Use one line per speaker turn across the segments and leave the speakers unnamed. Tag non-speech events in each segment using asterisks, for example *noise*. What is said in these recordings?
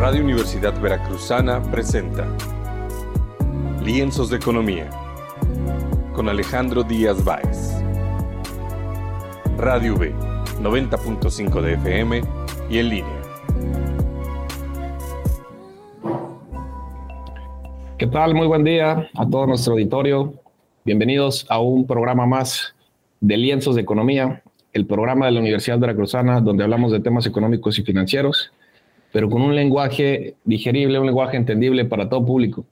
Radio Universidad Veracruzana presenta Lienzos de Economía con Alejandro Díaz Báez. Radio V, 90.5 de FM y en línea.
¿Qué tal? Muy buen día a todo nuestro auditorio. Bienvenidos a un programa más de Lienzos de Economía, el programa de la Universidad Veracruzana donde hablamos de temas económicos y financieros pero con un lenguaje digerible, un lenguaje entendible para todo público.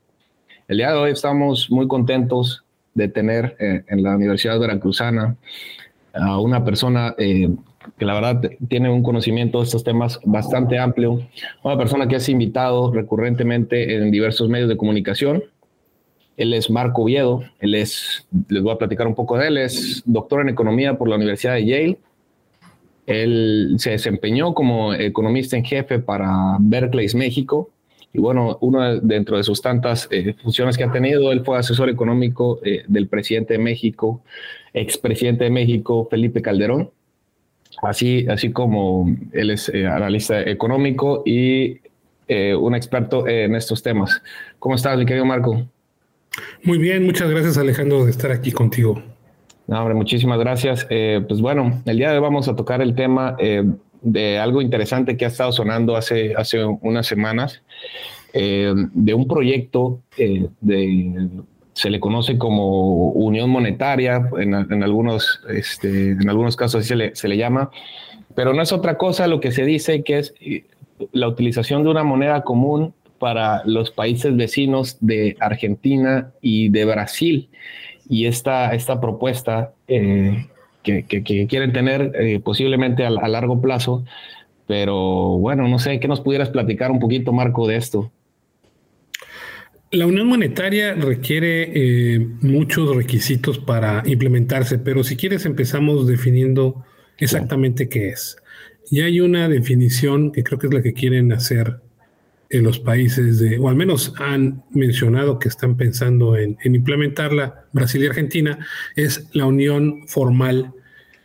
El día de hoy estamos muy contentos de tener eh, en la Universidad Veracruzana a una persona eh, que la verdad tiene un conocimiento de estos temas bastante amplio, una persona que has invitado recurrentemente en diversos medios de comunicación. Él es Marco Viedo, él es, les voy a platicar un poco de él, es doctor en economía por la Universidad de Yale, él se desempeñó como economista en jefe para Berkeley, México. Y bueno, uno dentro de sus tantas eh, funciones que ha tenido, él fue asesor económico eh, del presidente de México, expresidente de México, Felipe Calderón. Así, así como él es eh, analista económico y un experto en estos temas. ¿Cómo estás, mi querido Marco?
Muy bien, muchas gracias Alejandro de estar aquí contigo.
No, hombre, muchísimas gracias. Eh, pues bueno, el día de hoy vamos a tocar el tema eh, de algo interesante que ha estado sonando hace, hace unas semanas, eh, de un proyecto de, se le conoce como unión monetaria, en, algunos, este, en algunos casos así se le, se le llama, pero no es otra cosa lo que se dice que es la utilización de una moneda común para los países vecinos de Argentina y de Brasil y esta, esta propuesta eh, que, quieren tener eh, posiblemente a, largo plazo. Pero bueno, no sé, ¿qué nos pudieras platicar un poquito, Marco, de esto?
La unión monetaria requiere eh, muchos requisitos para implementarse, pero si quieres empezamos definiendo exactamente qué es. Y hay una definición que creo que es la que quieren hacer en los países de, o al menos han mencionado que están pensando en, implementarla, Brasil y Argentina, es la unión formal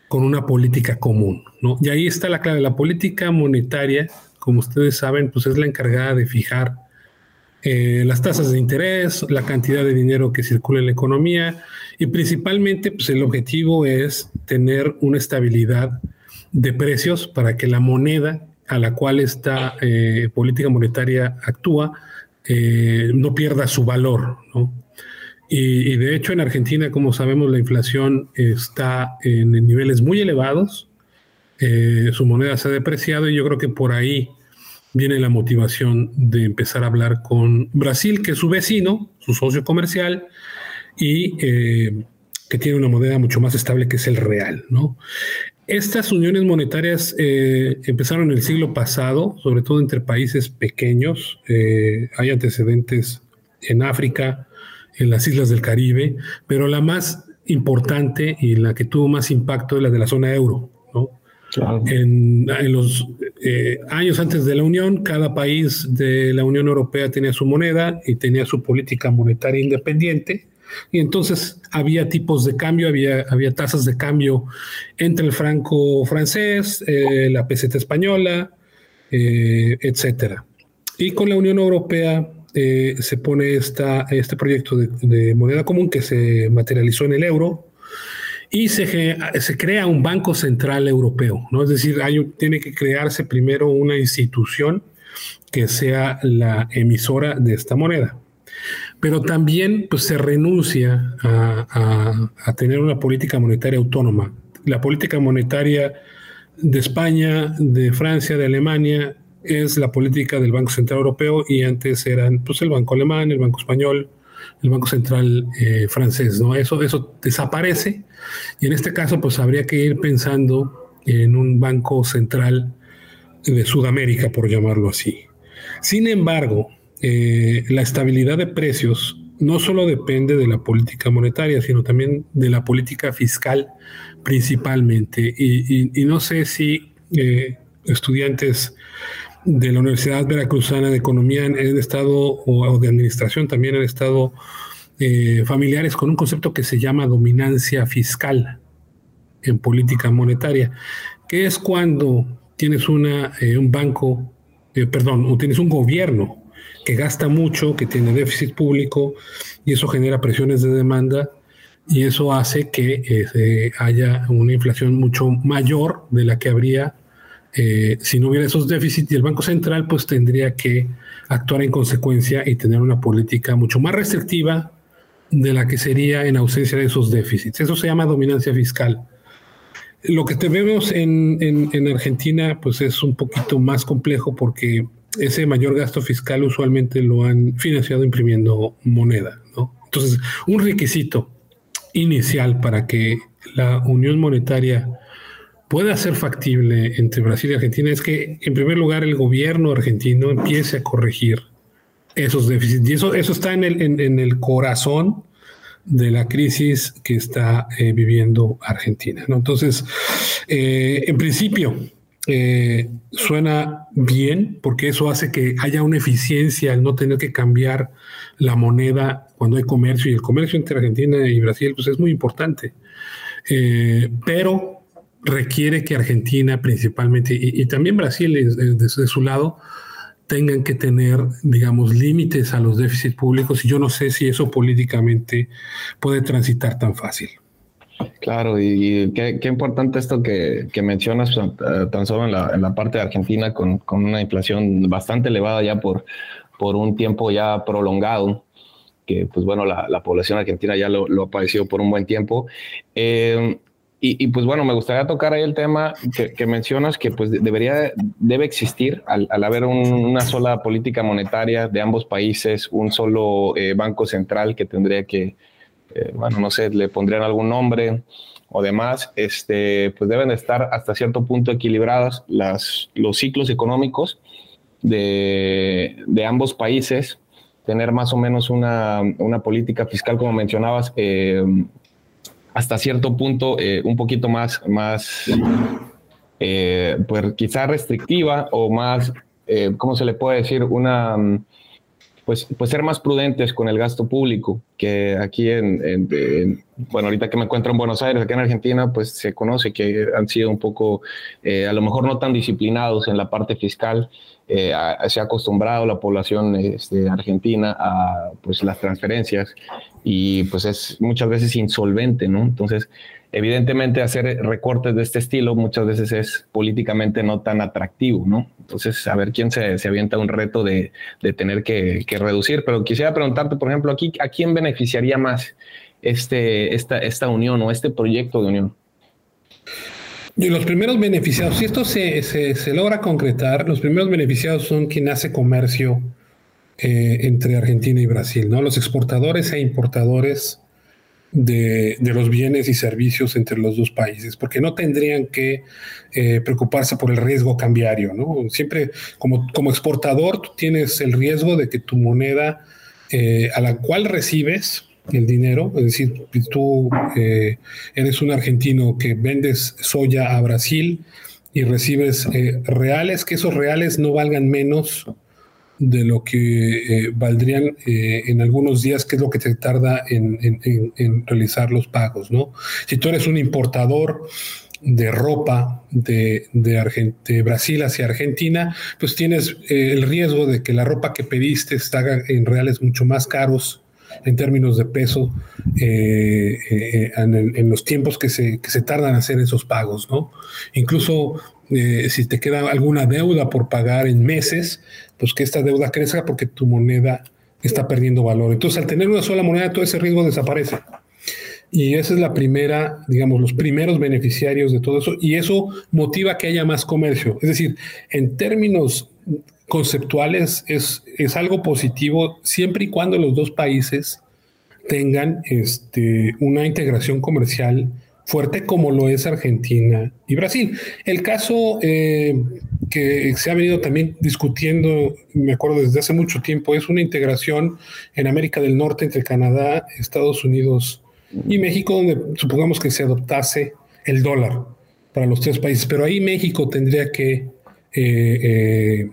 con una política común, ¿no? Y ahí está la clave. La política monetaria, como ustedes saben, pues es la encargada de fijar eh, las tasas de interés, la cantidad de dinero que circula en la economía y principalmente, pues el objetivo es tener una estabilidad de precios para que la moneda a la cual esta eh, política monetaria actúa eh, no pierda su valor. Y, de hecho en Argentina, como sabemos, la inflación está en niveles muy elevados, eh, su moneda se ha depreciado y yo creo que por ahí viene la motivación de empezar a hablar con Brasil, que es su vecino, su socio comercial, y que tiene una moneda mucho más estable que es el real. ¿no? Estas uniones monetarias eh, empezaron en el siglo pasado, sobre todo entre países pequeños. Eh, hay antecedentes en África, en las islas del Caribe, pero la más importante y la que tuvo más impacto es la de la zona euro. En, los eh, años antes de la Unión, cada país de la Unión Europea tenía su moneda y tenía su política monetaria independiente y entonces había tipos de cambio, había, había tasas de cambio entre el franco francés, eh, la peseta española, eh, etcétera. Y con la Unión Europea eh, se pone esta, este proyecto de, moneda común que se materializó en el euro y se, se crea un Banco Central Europeo, ¿no? Es decir, hay, tiene que crearse primero una institución que sea la emisora de esta moneda pero también pues, se renuncia a, tener una política monetaria autónoma. La política monetaria de España, de Francia, de Alemania es la política del Banco Central Europeo y antes eran pues, el Banco Alemán, el Banco Español, el Banco Central eh, francés. ¿no? Eso, eso desaparece y en este caso pues habría que ir pensando en un Banco Central de Sudamérica, por llamarlo así. Sin embargo, eh, la estabilidad de precios no solo depende de la política monetaria, sino también de la política fiscal principalmente. Y, no sé si eh, estudiantes de la Universidad Veracruzana de Economía han, estado, o, de Administración también han estado eh, familiares con un concepto que se llama dominancia fiscal en política monetaria, que es cuando tienes una, un banco perdón, tienes un gobierno que gasta mucho, que tiene déficit público y eso genera presiones de demanda y eso hace que eh, haya una inflación mucho mayor de la que habría eh, si no hubiera esos déficits y el Banco Central pues tendría que actuar en consecuencia y tener una política mucho más restrictiva de la que sería en ausencia de esos déficits. Eso se llama dominancia fiscal. Lo que tenemos en, en, Argentina pues es un poquito más complejo porque ese mayor gasto fiscal usualmente lo han financiado imprimiendo moneda. ¿no? Entonces, un requisito inicial para que la unión monetaria pueda ser factible entre Brasil y Argentina es que, en primer lugar, el gobierno argentino empiece a corregir esos déficits. Y eso, eso está en el, en, el corazón de la crisis que está eh, viviendo Argentina. ¿no? Entonces, eh, en principio, eh, suena bien porque eso hace que haya una eficiencia al no tener que cambiar la moneda cuando hay comercio y el comercio entre Argentina y Brasil pues es muy importante. pero requiere que Argentina principalmente y, también Brasil desde su lado tengan que tener, digamos, límites a los déficits públicos y yo no sé si eso políticamente puede transitar tan fácil.
Claro, y, qué, importante esto que, mencionas pues, eh, tan solo en la, parte de Argentina con, una inflación bastante elevada ya por, por un tiempo ya prolongado, que pues bueno, la, población argentina ya lo, lo, ha padecido por un buen tiempo. Eh, y, pues bueno, me gustaría tocar ahí el tema que, mencionas, que pues debería, debe existir al, haber una sola política monetaria de ambos países, un solo eh, banco central que tendría que, eh, bueno, no sé, le pondrían algún nombre o demás, este, pues deben estar hasta cierto punto equilibrados las, los ciclos económicos de, de ambos países, tener más o menos una, una política fiscal, como mencionabas, eh, hasta cierto punto eh, un poquito más, más pues quizá restrictiva o más, ¿cómo se le puede decir? Una, pues, pues ser más prudentes con el gasto público, que aquí en, bueno, ahorita que me encuentro en Buenos Aires, aquí en Argentina, pues se conoce que han sido un poco, a lo mejor no tan disciplinados en la parte fiscal. Se ha acostumbrado la población este, argentina a pues, las transferencias y pues es muchas veces insolvente, ¿no? Entonces, evidentemente hacer recortes de este estilo muchas veces es políticamente no tan atractivo, ¿no? Entonces, a ver quién se, se avienta un reto de, de tener que, que, reducir. Pero quisiera preguntarte, por ejemplo, aquí, ¿a quién beneficiaría más este, esta, esta unión o este proyecto de unión?
Y los primeros beneficiados, si esto se, se, se logra concretar, los primeros beneficiados son quien hace comercio eh, entre Argentina y Brasil, ¿no? Los exportadores e importadores de, los bienes y servicios entre los dos países, porque no tendrían que eh, preocuparse por el riesgo cambiario, ¿no? Siempre como, como exportador tú tienes el riesgo de que tu moneda eh, a la cual recibes el dinero, es decir, tú eres un argentino que vendes soya a Brasil y recibes reales, que esos reales no valgan menos de lo que eh, valdrían eh, en algunos días, que es lo que te tarda en, realizar los pagos, ¿no? Si tú eres un importador de ropa de, de, Brasil hacia Argentina, pues tienes eh, el riesgo de que la ropa que pediste está en reales mucho más caros en términos de peso en, los tiempos que se, que se tardan a hacer esos pagos, ¿no? Incluso si te queda alguna deuda por pagar en meses, pues que esta deuda crezca porque tu moneda está perdiendo valor. Entonces, al tener una sola moneda, todo ese riesgo desaparece. Y esa es la primera, digamos, los primeros beneficiarios de todo eso. Y eso motiva que haya más comercio. Es decir, en términos conceptuales es, es algo positivo siempre y cuando los dos países tengan este, una integración comercial fuerte como lo es Argentina y Brasil. El caso eh, que se ha venido también discutiendo, me acuerdo desde hace mucho tiempo, es una integración en América del Norte entre Canadá, Estados Unidos y México, donde supongamos que se adoptase el dólar para los tres países, pero ahí México tendría que eh, eh,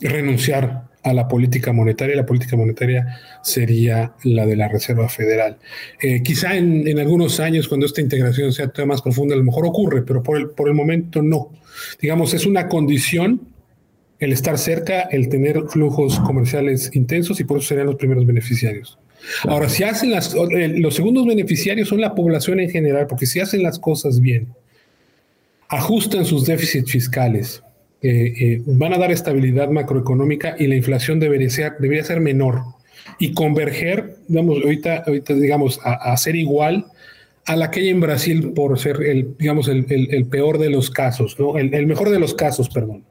renunciar a la política monetaria. La política monetaria sería la de la Reserva Federal. Eh, quizá en, algunos años, cuando esta integración sea más profunda, a lo mejor ocurre, pero por el, por el momento no. Digamos, es una condición el estar cerca, el tener flujos comerciales intensos y por eso serían los primeros beneficiarios. Ahora, si hacen las, los segundos beneficiarios son la población en general, porque si hacen las cosas bien, ajustan sus déficits fiscales, eh, eh, van a dar estabilidad macroeconómica y la inflación debería ser, debería ser menor y converger, digamos, ahorita, ahorita digamos, a, ser igual a la que hay en Brasil por ser el, digamos, el, peor de los casos, ¿no? El, mejor de los casos, perdón.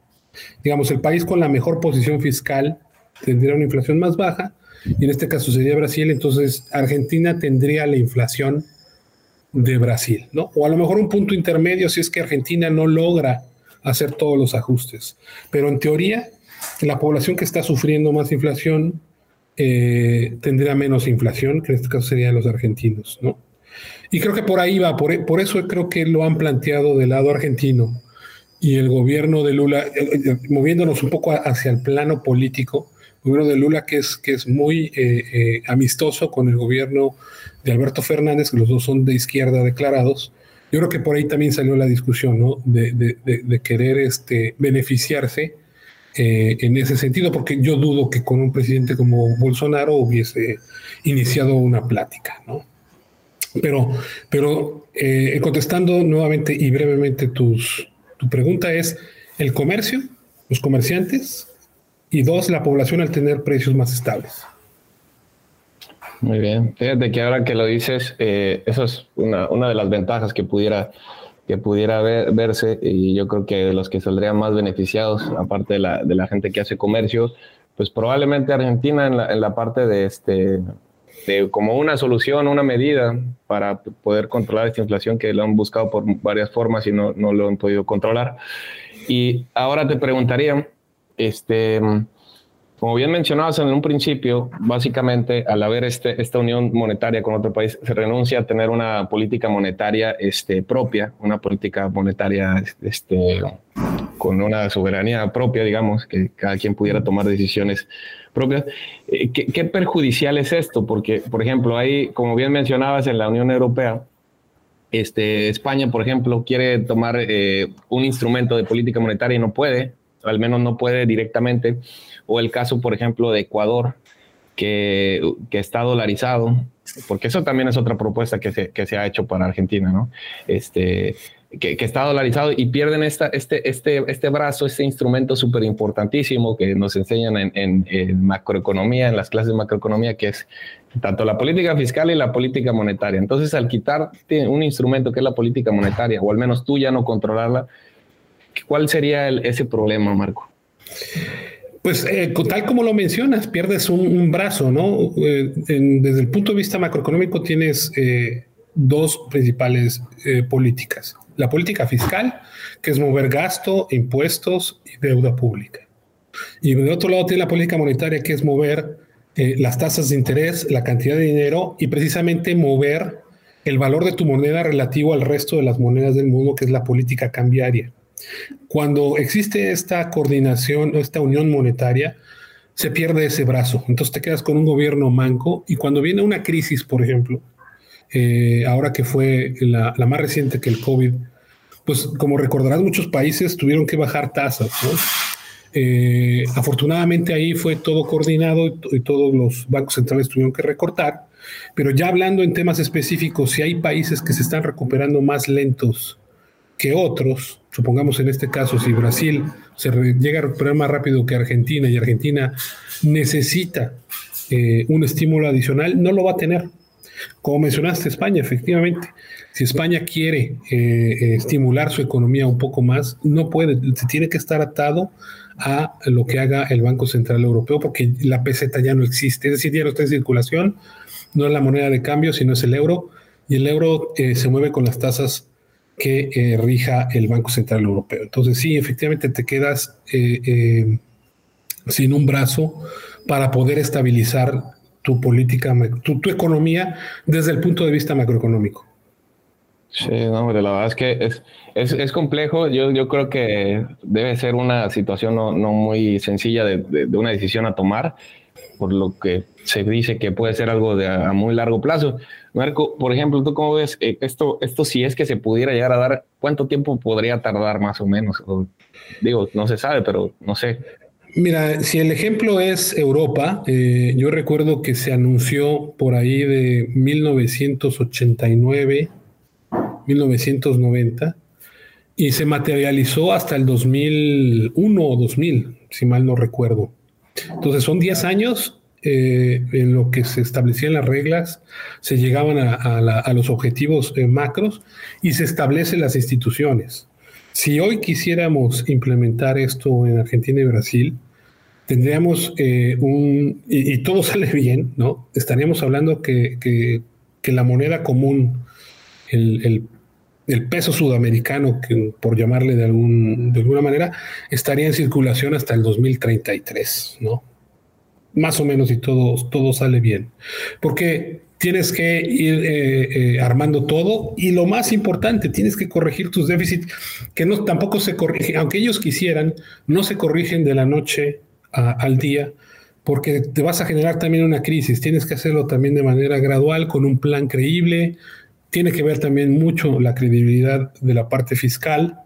Digamos, el país con la mejor posición fiscal tendría una inflación más baja y en este caso sería Brasil, entonces Argentina tendría la inflación de Brasil, ¿no? O a lo mejor un punto intermedio si es que Argentina no logra hacer todos los ajustes. Pero en teoría, la población que está sufriendo más inflación eh, tendría menos inflación, que en este caso serían los argentinos, ¿no? Y creo que por ahí va, por, por eso creo que lo han planteado del lado argentino y el gobierno de Lula, eh, eh, moviéndonos un poco hacia el plano político, el gobierno de Lula que es, que es muy amistoso con el gobierno de Alberto Fernández, que los dos son de izquierda declarados, yo creo que por ahí también salió la discusión, ¿no? De, de, de querer este, beneficiarse eh, en ese sentido, porque yo dudo que con un presidente como Bolsonaro hubiese iniciado una plática, ¿no? Pero, pero eh, contestando nuevamente y brevemente tus, tu pregunta es el comercio, los comerciantes y dos, la población al tener precios más estables.
Muy bien. Fíjate que ahora que lo dices, eh, eso es una, una de las ventajas que pudiera que pudiera verse y yo creo que de los que saldrían más beneficiados, aparte de la, de la gente que hace comercio, pues probablemente Argentina en la, en la parte de este de como una solución, una medida para poder controlar esta inflación que lo han buscado por varias formas y no, no lo han podido controlar. Y ahora te preguntaría, este, como bien mencionabas en un principio, básicamente al haber este, esta unión monetaria con otro país, se renuncia a tener una política monetaria este, propia, una política monetaria este, con una soberanía propia, digamos, que cada quien pudiera tomar decisiones propias. Eh, ¿Qué, perjudicial es esto? Porque, por ejemplo, hay, como bien mencionabas, en la Unión Europea, este, España, por ejemplo, quiere tomar eh, un instrumento de política monetaria y no puede, al menos no puede directamente o el caso, por ejemplo, de Ecuador, que, que está dolarizado, porque eso también es otra propuesta que se, que se ha hecho para Argentina, ¿no? Este, que, que, está dolarizado y pierden esta, este, este, este brazo, este instrumento súper importantísimo que nos enseñan en, en, macroeconomía, en las clases de macroeconomía, que es tanto la política fiscal y la política monetaria. Entonces, al quitar un instrumento que es la política monetaria, o al menos tú ya no controlarla, ¿cuál sería ese problema, Marco?
Pues eh, tal como lo mencionas, pierdes un, brazo, ¿no? Eh, desde el punto de vista macroeconómico tienes eh, dos principales políticas. La política fiscal, que es mover gasto, impuestos y deuda pública. Y del otro lado tiene la política monetaria, que es mover las tasas de interés, la cantidad de dinero y precisamente mover el valor de tu moneda relativo al resto de las monedas del mundo, que es la política cambiaria. Cuando existe esta coordinación o esta unión monetaria, se pierde ese brazo. Entonces te quedas con un gobierno manco y cuando viene una crisis, por ejemplo, eh, ahora que fue la, más reciente que el COVID, pues como recordarás, muchos países tuvieron que bajar tasas. Eh, afortunadamente ahí fue todo coordinado y, todos los bancos centrales tuvieron que recortar, pero ya hablando en temas específicos, si hay países que se están recuperando más lentos que otros, supongamos en este caso, si Brasil se llega a recuperar más rápido que Argentina y Argentina necesita eh, un estímulo adicional, no lo va a tener. Como mencionaste, España, efectivamente, si España quiere eh, eh, estimular su economía un poco más, no puede, se tiene que estar atado a lo que haga el Banco Central Europeo, porque la peseta ya no existe, es decir, ya no está en circulación, no es la moneda de cambio, sino es el euro, y el euro se mueve con las tasas que eh, rija el Banco Central Europeo. Entonces sí, efectivamente te quedas eh, eh, sin un brazo para poder estabilizar tu política, tu, economía desde el punto de vista macroeconómico.
Sí, no, la verdad es que es, es, complejo. Yo, yo creo que debe ser una situación no, muy sencilla de, de, una decisión a tomar, por lo que se dice que puede ser algo de a muy largo plazo. Marco, por ejemplo, ¿tú cómo ves eh, esto, esto si es que se pudiera llegar a dar ¿cuánto tiempo podría tardar más o menos? digo, no se sabe, pero no sé.
Mira, si el ejemplo es Europa, eh, yo recuerdo que se anunció por ahí de 1989, 1990, y se materializó hasta el 2001 o 2000, si mal no recuerdo. Entonces son 10 años eh, en lo que se establecían las reglas, se llegaban a, los objetivos eh, macros y se establecen las instituciones. Si hoy quisiéramos implementar esto en Argentina y Brasil, tendríamos eh, un, y, todo *laughs* sale bien, ¿no? Estaríamos hablando que, la moneda común, el, peso sudamericano, que, por llamarle de, algún, de alguna manera, estaría en circulación hasta el 2033, ¿no? Más o menos y todo, todo sale bien. Porque tienes que ir eh, eh, armando todo y lo más importante, tienes que corregir tus déficits, que no tampoco se corrigen, aunque ellos quisieran, no se corrigen de la noche al día, porque te vas a generar también una crisis. Tienes que hacerlo también de manera gradual, con un plan creíble. Tiene que ver también mucho la credibilidad de la parte fiscal.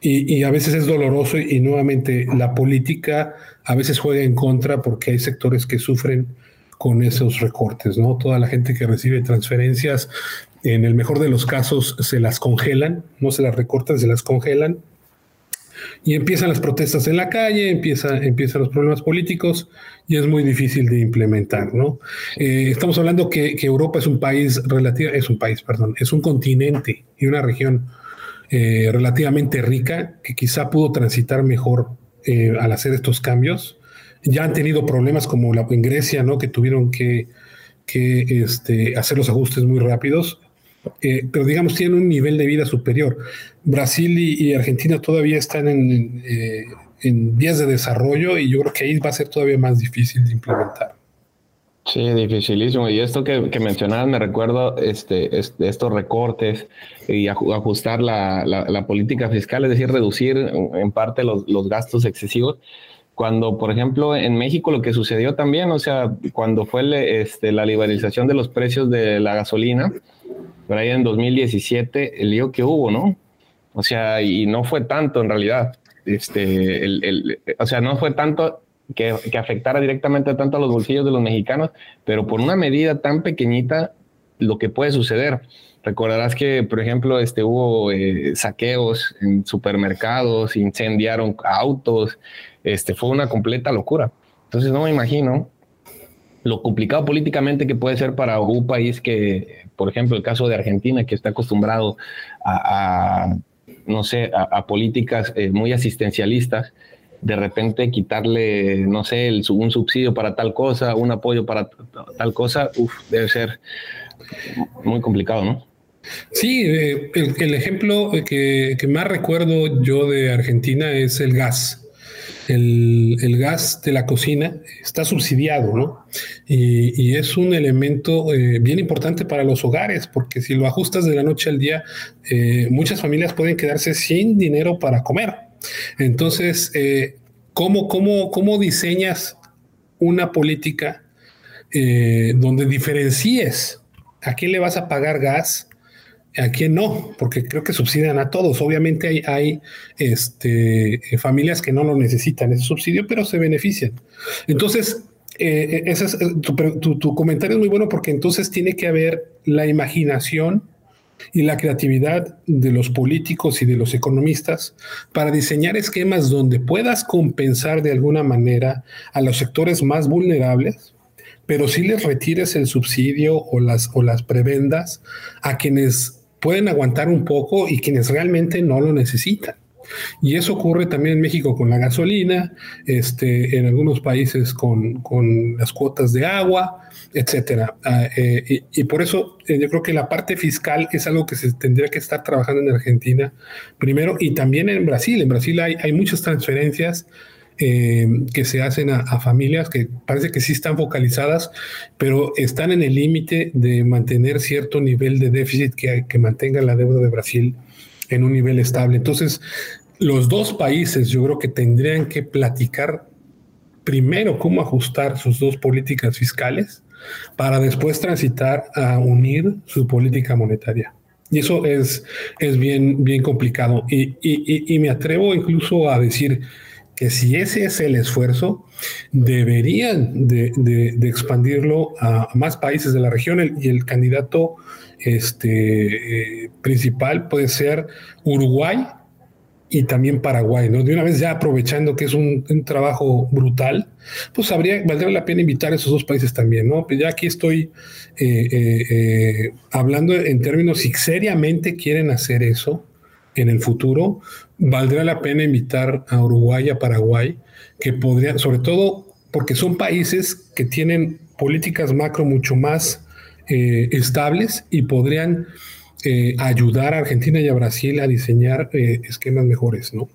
Y, a veces es doloroso y, nuevamente la política a veces juega en contra porque hay sectores que sufren con esos recortes, ¿no? Toda la gente que recibe transferencias, en el mejor de los casos, se las congelan, no se las recortan, se las congelan. Y empiezan las protestas en la calle, empieza, empiezan los problemas políticos y es muy difícil de implementar, ¿no? Eh, estamos hablando que, Europa es un país relativo, es un país, perdón, es un continente y una región eh, relativamente rica que quizá pudo transitar mejor eh, al hacer estos cambios ya han tenido problemas como la, en Grecia, ¿no? Que tuvieron que, este, hacer los ajustes muy rápidos, eh, pero digamos tienen un nivel de vida superior. Brasil y, Argentina todavía están en, eh, en, vías de desarrollo y yo creo que ahí va a ser todavía más difícil de implementar.
Sí, dificilísimo. Y esto que, que mencionabas, me recuerdo este, estos recortes y ajustar la, la, política fiscal, es decir, reducir en parte los, los gastos excesivos cuando, por ejemplo, en México lo que sucedió también, o sea, cuando fue este, la liberalización de los precios de la gasolina, por ahí en 2017, el lío que hubo, ¿no? O sea, y no fue tanto en realidad, este, el, o sea, no fue tanto que, que, afectara directamente tanto a los bolsillos de los mexicanos, pero por una medida tan pequeñita, lo que puede suceder. Recordarás que, por ejemplo, este, hubo eh, saqueos en supermercados, incendiaron autos, este, fue una completa locura. Entonces no me imagino lo complicado políticamente que puede ser para un país que, por ejemplo, el caso de Argentina, que está acostumbrado a, no sé, a, políticas eh, muy asistencialistas, de repente quitarle, no sé, un subsidio para tal cosa, un apoyo para tal cosa, debe ser muy complicado, ¿no?
Sí, eh, el, ejemplo que, más recuerdo yo de Argentina es el gas. El, gas de la cocina está subsidiado, ¿no? Y, es un elemento eh, bien importante para los hogares, porque si lo ajustas de la noche al día, eh, muchas familias pueden quedarse sin dinero para comer. Entonces, ¿cómo, cómo, cómo diseñas una política donde diferencies a quién le vas a pagar gas ¿A quién no? Porque creo que subsidian a todos. Obviamente hay, este, eh, familias que no lo necesitan ese subsidio, pero se benefician. Entonces, eh, ese es, eh, tu, comentario es muy bueno porque entonces tiene que haber la imaginación y la creatividad de los políticos y de los economistas para diseñar esquemas donde puedas compensar de alguna manera a los sectores más vulnerables, pero si les retires el subsidio o las, o las prebendas a quienes pueden aguantar un poco y quienes realmente no lo necesitan. Y eso ocurre también en México con la gasolina, este, en algunos países con, las cuotas de agua, etcétera. Ah, eh, y, por eso eh, yo creo que la parte fiscal es algo que se tendría que estar trabajando en Argentina primero y también en Brasil. En Brasil hay, hay muchas transferencias eh, que se hacen a, familias que parece que sí están focalizadas, pero están en el límite de mantener cierto nivel de déficit que, que mantenga la deuda de Brasil en un nivel estable. Entonces, los dos países yo creo que tendrían que platicar primero cómo ajustar sus dos políticas fiscales para después transitar a unir su política monetaria. Y eso es, es bien, bien complicado. Y, y, me atrevo incluso a decir que si ese es el esfuerzo, deberían de, expandirlo a más países de la región y el candidato este, eh, principal puede ser Uruguay y también Paraguay, ¿no? De una vez ya aprovechando que es un, trabajo brutal, pues habría, valdría la pena invitar a esos dos países también, ¿no? Pues ya aquí estoy eh, eh, hablando en términos si seriamente quieren hacer eso en el futuro, valdría la pena invitar a Uruguay a Paraguay, que podrían, sobre todo porque son países que tienen políticas macro mucho más eh, estables y podrían eh, ayudar a Argentina y a Brasil a diseñar eh, esquemas mejores, ¿no?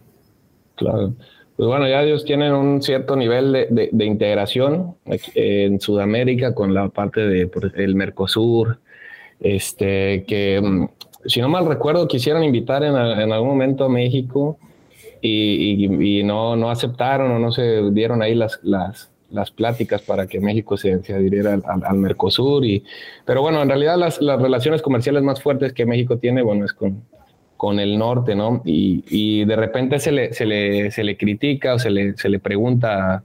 Claro. Pues bueno, ya ellos tienen un cierto nivel de, integración en Sudamérica con la parte del Mercosur, este, que mm, si no mal recuerdo quisieron invitar en, algún momento a México y, no, no aceptaron o no se dieron ahí las, las, las pláticas para que México se, adhiriera al, Mercosur. Y, pero bueno, en realidad las, las, relaciones comerciales más fuertes que México tiene, bueno, es con, con el norte, ¿no? Y, y de repente se le, se le, se le critica o se le, se le pregunta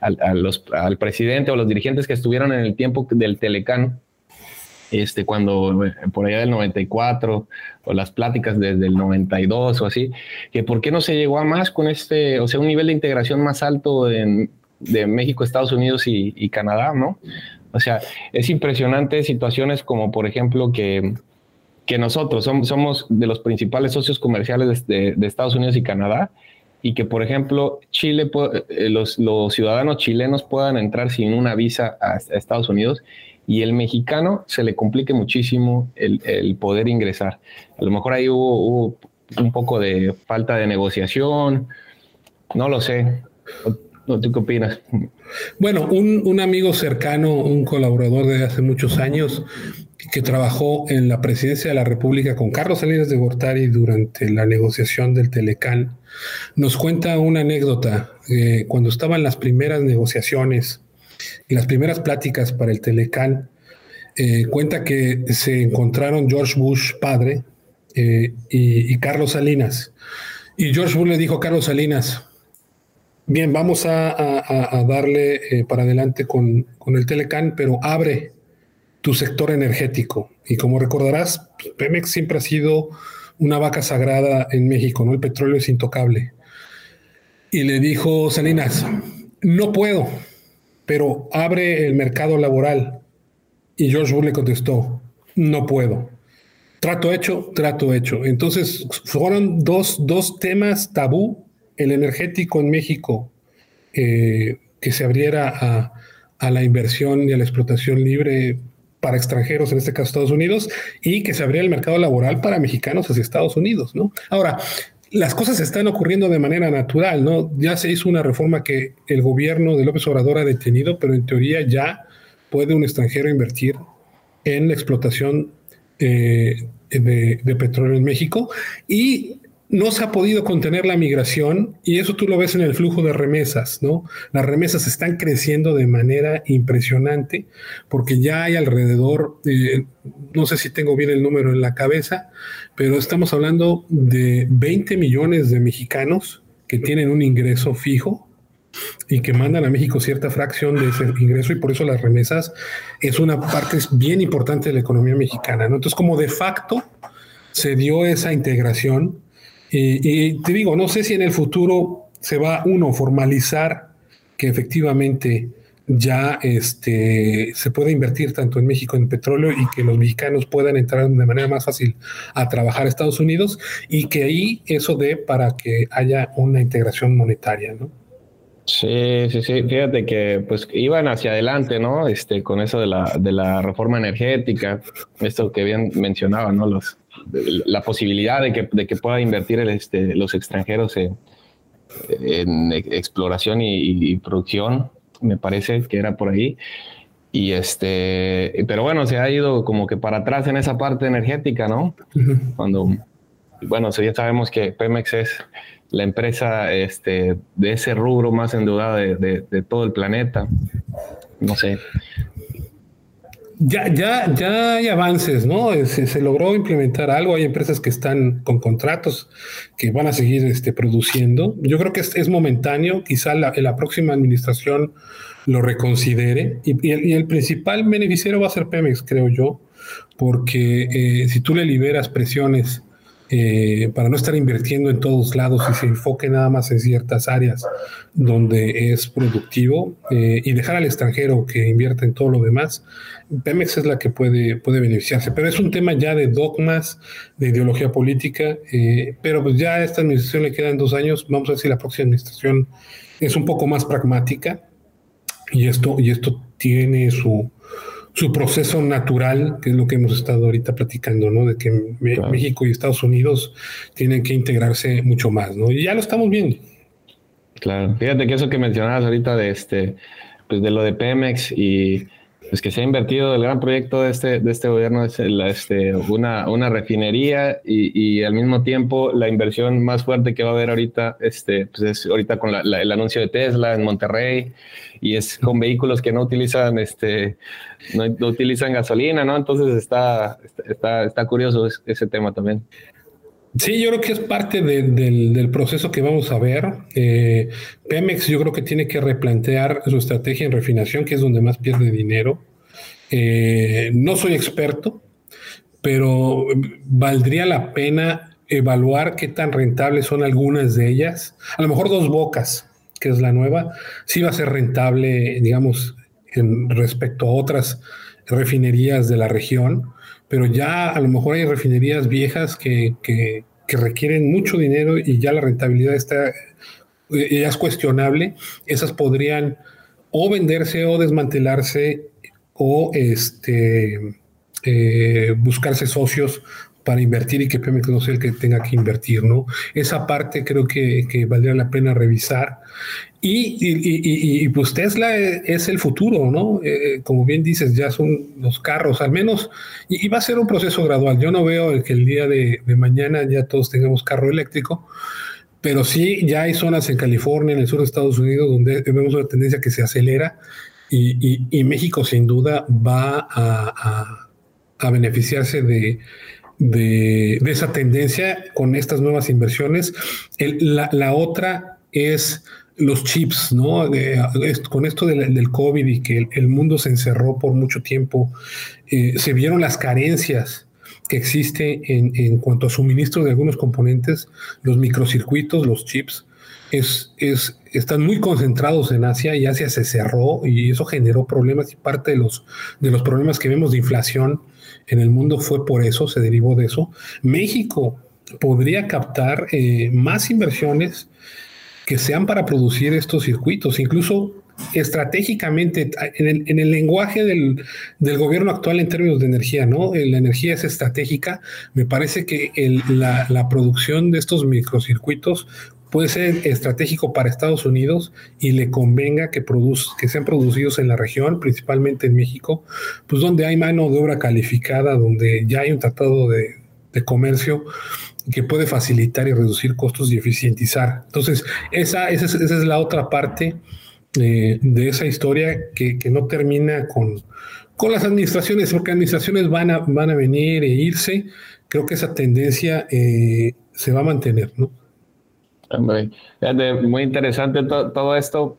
al presidente o los dirigentes que estuvieron en el tiempo del Telecán, este, cuando por allá del 94 o las pláticas desde el 92 o así, que por qué no se llegó a más con este, o sea, un nivel de integración más alto en, de México, Estados Unidos y, Canadá, ¿no? O sea, es impresionante situaciones como, por ejemplo, que, que nosotros somos, somos de los principales socios comerciales de, Estados Unidos y Canadá y que, por ejemplo, Chile, eh, los, los, ciudadanos chilenos puedan entrar sin una visa a, Estados Unidos y el mexicano se le complique muchísimo el, el poder ingresar. A lo mejor ahí hubo, un poco de falta de negociación, no lo sé. ¿Tú qué opinas?
Bueno, un, amigo cercano, un colaborador de hace muchos años, que trabajó en la presidencia de la República con Carlos Salinas de Gortari durante la negociación del Telecán, nos cuenta una anécdota. Eh, cuando estaban las primeras negociaciones y las primeras pláticas para el Telecán, eh, cuenta que se encontraron George Bush padre eh, y, Carlos Salinas. Y George Bush le dijo a Carlos Salinas, Bien, vamos a, darle eh, para adelante con, el Telecán, pero abre tu sector energético. Y como recordarás, Pemex siempre ha sido una vaca sagrada en México, ¿no? El petróleo es intocable. Y le dijo Salinas, no puedo, pero abre el mercado laboral. Y George Bush le contestó, no puedo. Trato hecho, trato hecho. Entonces fueron dos, dos temas tabú el energético en México, eh, que se abriera a, la inversión y a la explotación libre para extranjeros, en este caso Estados Unidos, y que se abriera el mercado laboral para mexicanos hacia Estados Unidos, ¿no? Ahora, las cosas están ocurriendo de manera natural, ¿no? Ya se hizo una reforma que el gobierno de López Obrador ha detenido, pero en teoría ya puede un extranjero invertir en la explotación eh, de, de, petróleo en México y no se ha podido contener la migración y eso tú lo ves en el flujo de remesas, ¿no? Las remesas están creciendo de manera impresionante porque ya hay alrededor, no sé si tengo bien el número en la cabeza, pero estamos hablando de 20 millones de mexicanos que tienen un ingreso fijo y que mandan a México cierta fracción de ese ingreso y por eso las remesas es una parte bien importante de la economía mexicana, ¿no? Entonces como de facto se dio esa integración y, te digo, no sé si en el futuro se va uno formalizar que efectivamente ya este, se puede invertir tanto en México en petróleo y que los mexicanos puedan entrar de manera más fácil a trabajar a Estados Unidos y que ahí eso dé para que haya una integración monetaria, ¿no?
Sí, sí, sí. Fíjate que pues iban hacia adelante, ¿no? Este, con eso de la, de la reforma energética, esto que bien mencionaba, ¿no? Los, la posibilidad de que, de que pueda invertir el, este, los extranjeros en, exploración y, producción, me parece que era por ahí. Y este, pero bueno, se ha ido como que para atrás en esa parte energética, ¿no? Cuando, bueno, ya sabemos que Pemex es la empresa este, de ese rubro más endeudada de, de todo el planeta. No sé,
Ya, ya, ya hay avances, ¿no? Se, logró implementar algo. Hay empresas que están con contratos que van a seguir este, produciendo. Yo creo que es, momentáneo. Quizá la, la, próxima administración lo reconsidere. Y, el, principal beneficiario va a ser Pemex, creo yo, porque eh, si tú le liberas presiones eh, para no estar invirtiendo en todos lados y se enfoque nada más en ciertas áreas donde es productivo eh, y dejar al extranjero que invierta en todo lo demás, Pemex es la que puede, puede beneficiarse. Pero es un tema ya de dogmas, de ideología política, eh, pero pues ya a esta administración le quedan dos años, vamos a ver si la próxima administración es un poco más pragmática y esto, y esto tiene su, su proceso natural, que es lo que hemos estado ahorita platicando, ¿no? De que México y Estados Unidos tienen que integrarse mucho más, ¿no? Y ya lo estamos viendo.
Claro, fíjate que eso que mencionabas ahorita de este, pues de lo de Pemex y pues que se ha invertido el gran proyecto de este, de este gobierno es la, este, una, una refinería y, y, al mismo tiempo la inversión más fuerte que va a haber ahorita este, pues es ahorita con el anuncio de Tesla en Monterrey y es con vehículos que no utilizan, este, no, utilizan gasolina, ¿no? Entonces está, está, está curioso ese tema también.
Sí, yo creo que es parte del, proceso que vamos a ver. Eh, Pemex yo creo que tiene que replantear su estrategia en refinación, que es donde más pierde dinero. Eh, no soy experto, pero valdría la pena evaluar qué tan rentables son algunas de ellas. A lo mejor dos bocas, que es la nueva, sí va a ser rentable, digamos, en respecto a otras refinerías de la región pero ya a lo mejor hay refinerías viejas que, requieren mucho dinero y ya la rentabilidad está, eh, ya es cuestionable. Esas podrían o venderse o desmantelarse o este, eh, buscarse socios para invertir y que Pemex no sea el que tenga que invertir, ¿no? Esa parte creo que, que valdría la pena revisar. Y, y, y, pues Tesla es el futuro, ¿no? Eh, como bien dices, ya son los carros, al menos, y, va a ser un proceso gradual. Yo no veo que el día de, de mañana ya todos tengamos carro eléctrico, pero sí ya hay zonas en California, en el sur de Estados Unidos, donde vemos una tendencia que se acelera y, México sin duda va a, a, a beneficiarse de, de, esa tendencia con estas nuevas inversiones. la, otra es los chips, ¿no? con esto del, COVID y que el, mundo se encerró por mucho tiempo, eh, se vieron las carencias que existe en, en, cuanto a suministro de algunos componentes, los microcircuitos, los chips, es, es, están muy concentrados en Asia y Asia se cerró y eso generó problemas y parte de los, de los problemas que vemos de inflación en el mundo fue por eso, se derivó de eso. México podría captar eh, más inversiones que sean para producir estos circuitos, incluso estratégicamente en el, lenguaje del, gobierno actual en términos de energía, ¿no? La energía es estratégica. Me parece que la, producción de estos microcircuitos puede ser estratégico para Estados Unidos y le convenga que, que sean producidos en la región, principalmente en México, pues donde hay mano de obra calificada, donde ya hay un tratado de, comercio que puede facilitar y reducir costos y eficientizar. Entonces, esa, esa, es, la otra parte eh, de esa historia que, no termina con, con las administraciones, porque administraciones van a, van a venir e irse. Creo que esa tendencia eh, se va a mantener, ¿no?
Muy interesante todo esto,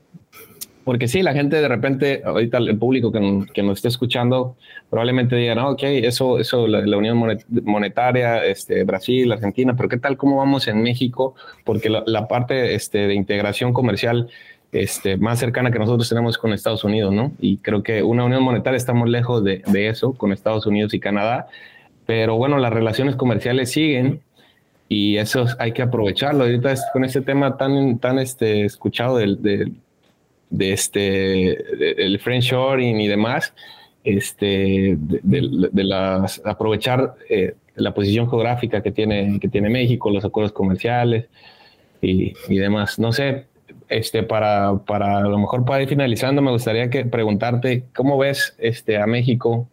porque sí, la gente de repente, ahorita el público que, que nos esté escuchando, probablemente diga, no, ok, eso, eso la, Unión Monetaria, este, Brasil, Argentina, pero ¿qué tal cómo vamos en México? Porque la, parte este, de integración comercial este, más cercana que nosotros tenemos con Estados Unidos, ¿no? Y creo que una Unión Monetaria estamos lejos de, de eso, con Estados Unidos y Canadá, pero bueno, las relaciones comerciales siguen y eso hay que aprovecharlo. Ahorita con este tema tan, tan este, escuchado del, de este, el y demás, este, de, las, aprovechar eh, la posición geográfica que tiene, que tiene México, los acuerdos comerciales y, y demás. No sé, este, para, para a lo mejor para ir finalizando, me gustaría que preguntarte cómo ves este, a México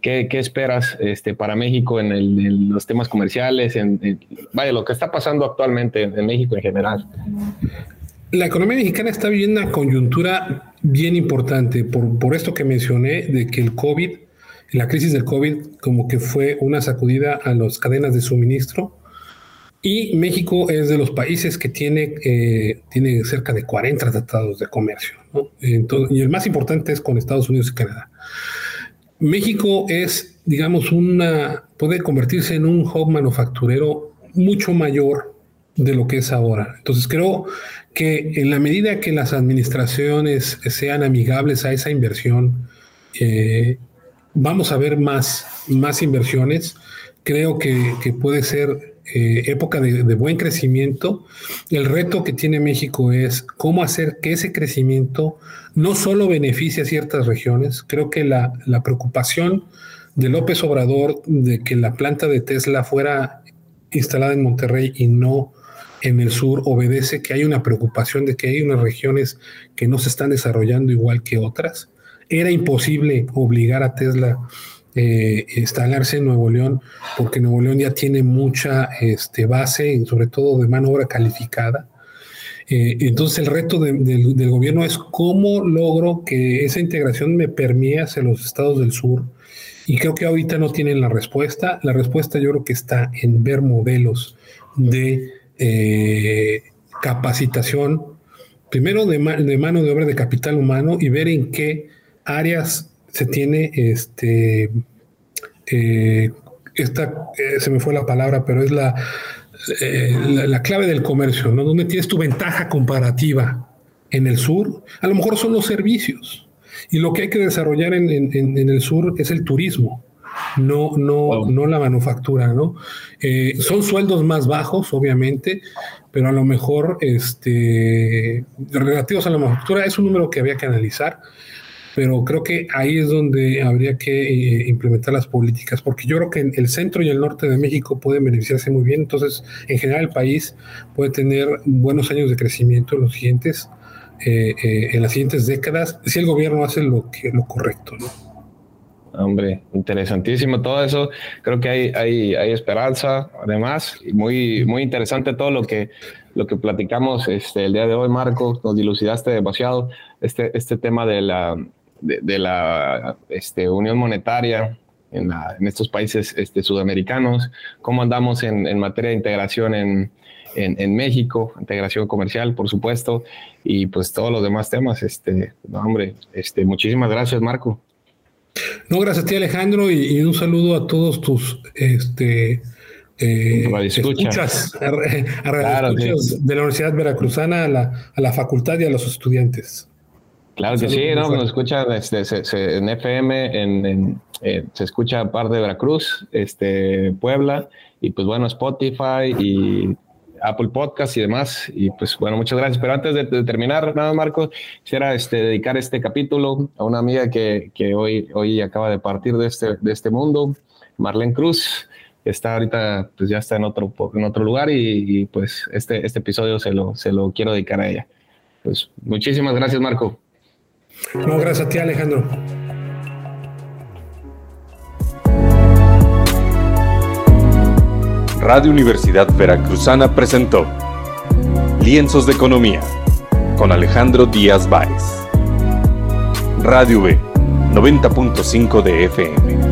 ¿Qué, esperas este, para México en, los temas comerciales? En, vaya, lo que está pasando actualmente en, México en general.
La economía mexicana está viviendo una coyuntura bien importante por, por esto que mencioné de que el COVID la crisis del COVID como que fue una sacudida a las cadenas de suministro y México es de los países que tiene, eh, tiene cerca de 40 tratados de comercio. y el más importante es con Estados Unidos y Canadá. México es, digamos, una, puede convertirse en un hub manufacturero mucho mayor de lo que es ahora. Entonces creo que en la medida que las administraciones sean amigables a esa inversión, eh, vamos a ver más, más inversiones. Creo que, que puede ser eh, época de, buen crecimiento. El reto que tiene México es cómo hacer que ese crecimiento no solo beneficie a ciertas regiones, creo que la, la preocupación de López Obrador de que la planta de Tesla fuera instalada en Monterrey y no en el sur obedece que hay una preocupación de que hay unas regiones que no se están desarrollando igual que otras. Era imposible obligar a Tesla eh, instalarse en Nuevo León, porque Nuevo León ya tiene mucha este, base, sobre todo de mano obra calificada. Eh, entonces el reto del gobierno es cómo logro que esa integración me permee hacia los estados del sur. Y creo que ahorita no tienen la respuesta. La respuesta yo creo que está en ver modelos de eh, capacitación, primero de, de mano de obra de capital humano y ver en qué áreas se tiene este, eh, esta, eh, se me fue la palabra, pero es la, eh, la, clave del comercio, ¿no? Donde tienes tu ventaja comparativa en el sur, a lo mejor son los servicios. Y lo que hay que desarrollar en, el sur es el turismo, no, no, no la manufactura, ¿no? son sueldos más bajos, obviamente, pero a lo mejor este, relativos a la manufactura es un número que había que analizar pero creo que ahí es donde habría que eh, implementar las políticas, porque yo creo que el centro y el norte de México pueden beneficiarse muy bien, entonces en general el país puede tener buenos años de crecimiento en los siguientes, eh, eh, en las siguientes décadas, si el gobierno hace lo que lo correcto, ¿no?
Hombre, interesantísimo todo eso. Creo que hay, hay, hay esperanza, además, muy, muy interesante todo lo que, lo que platicamos este, el día de hoy, Marco. Nos dilucidaste demasiado este, este tema de la, de, la este, Unión Monetaria en, en, estos países este, sudamericanos, cómo andamos en, en materia de integración en, en, México, integración comercial, por supuesto, y pues todos los demás temas. Este, hombre, este, muchísimas gracias, Marco.
No, gracias a ti, Alejandro, y, un saludo a todos tus este, eh, escuchas, a, de la Universidad Veracruzana, a la, a la facultad y a los estudiantes.
Claro que sí, ¿no? Nos escucha este, en FM, en, eh, se escucha parte de Veracruz, este, Puebla, y pues bueno, Spotify y Apple Podcast y demás. Y pues bueno, muchas gracias. Pero antes de, terminar, nada, Marco, quisiera este, dedicar este capítulo a una amiga que, que, hoy, hoy acaba de partir de este, de este mundo, Marlene Cruz. Está ahorita, pues ya está en otro, en otro lugar y, y, pues este, este episodio se lo, se lo quiero dedicar a ella. Pues muchísimas gracias, Marco.
No, gracias a ti, Alejandro.
Radio Universidad Veracruzana presentó Lienzos de Economía con Alejandro Díaz Báez. Radio B, 90.5 de FM.